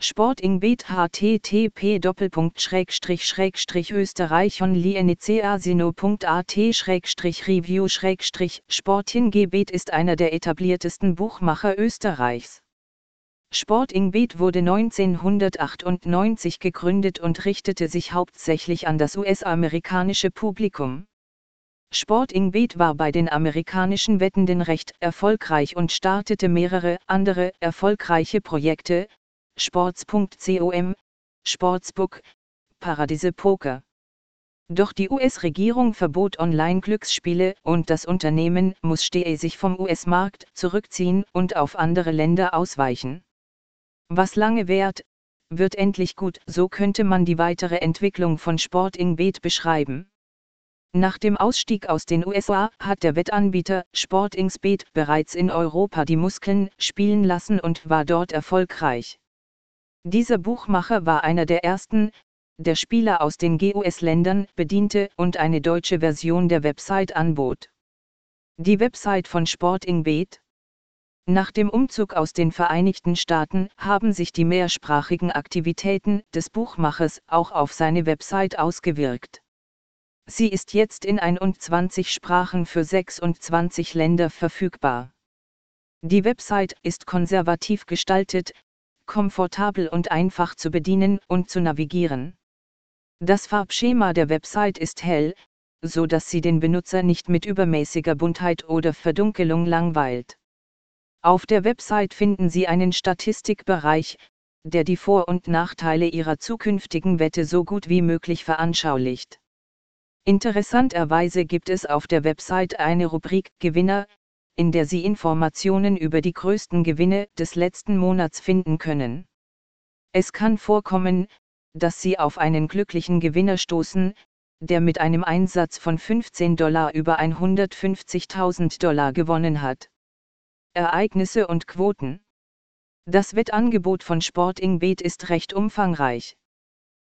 Sportingbet http österreichonlieneceasino.at review Sportingebet ist einer der etabliertesten Buchmacher Österreichs. Sportingbet wurde 1998 gegründet und richtete sich hauptsächlich an das US-amerikanische Publikum. Sportingbet war bei den amerikanischen Wettenden recht erfolgreich und startete mehrere andere erfolgreiche Projekte, Sports.com, Sportsbook, Paradiese Poker. Doch die US-Regierung verbot Online-Glücksspiele und das Unternehmen musste sich vom US-Markt zurückziehen und auf andere Länder ausweichen. Was lange währt, wird endlich gut, so könnte man die weitere Entwicklung von Sporting Bet beschreiben. Nach dem Ausstieg aus den USA hat der Wettanbieter Sportingsbet bereits in Europa die Muskeln spielen lassen und war dort erfolgreich. Dieser Buchmacher war einer der ersten, der Spieler aus den GUS-Ländern bediente und eine deutsche Version der Website anbot. Die Website von Sporting Bet. Nach dem Umzug aus den Vereinigten Staaten haben sich die mehrsprachigen Aktivitäten des Buchmachers auch auf seine Website ausgewirkt. Sie ist jetzt in 21 Sprachen für 26 Länder verfügbar. Die Website ist konservativ gestaltet, komfortabel und einfach zu bedienen und zu navigieren. Das Farbschema der Website ist hell, so dass sie den Benutzer nicht mit übermäßiger Buntheit oder Verdunkelung langweilt. Auf der Website finden Sie einen Statistikbereich, der die Vor- und Nachteile Ihrer zukünftigen Wette so gut wie möglich veranschaulicht. Interessanterweise gibt es auf der Website eine Rubrik Gewinner, in der Sie Informationen über die größten Gewinne des letzten Monats finden können. Es kann vorkommen, dass Sie auf einen glücklichen Gewinner stoßen, der mit einem Einsatz von 15 Dollar über 150.000 Dollar gewonnen hat. Ereignisse und Quoten. Das Wettangebot von Sporting Bet ist recht umfangreich.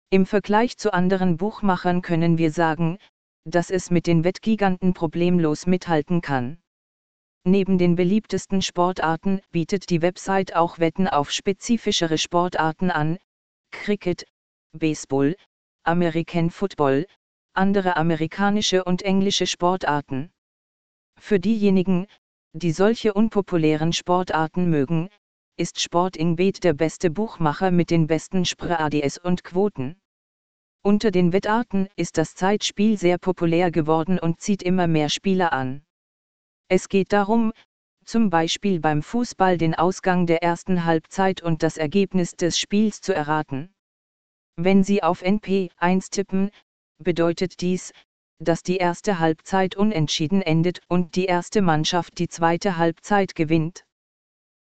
Im Vergleich zu anderen Buchmachern können wir sagen, dass es mit den Wettgiganten problemlos mithalten kann. Neben den beliebtesten Sportarten bietet die Website auch Wetten auf spezifischere Sportarten an, Cricket, Baseball, American Football, andere amerikanische und englische Sportarten. Für diejenigen, die solche unpopulären Sportarten mögen, ist Sporting Bet der beste Buchmacher mit den besten Spr-ADS und Quoten. Unter den Wettarten ist das Zeitspiel sehr populär geworden und zieht immer mehr Spieler an. Es geht darum, zum Beispiel beim Fußball den Ausgang der ersten Halbzeit und das Ergebnis des Spiels zu erraten. Wenn Sie auf NP 1 tippen, bedeutet dies, dass die erste Halbzeit unentschieden endet und die erste Mannschaft die zweite Halbzeit gewinnt.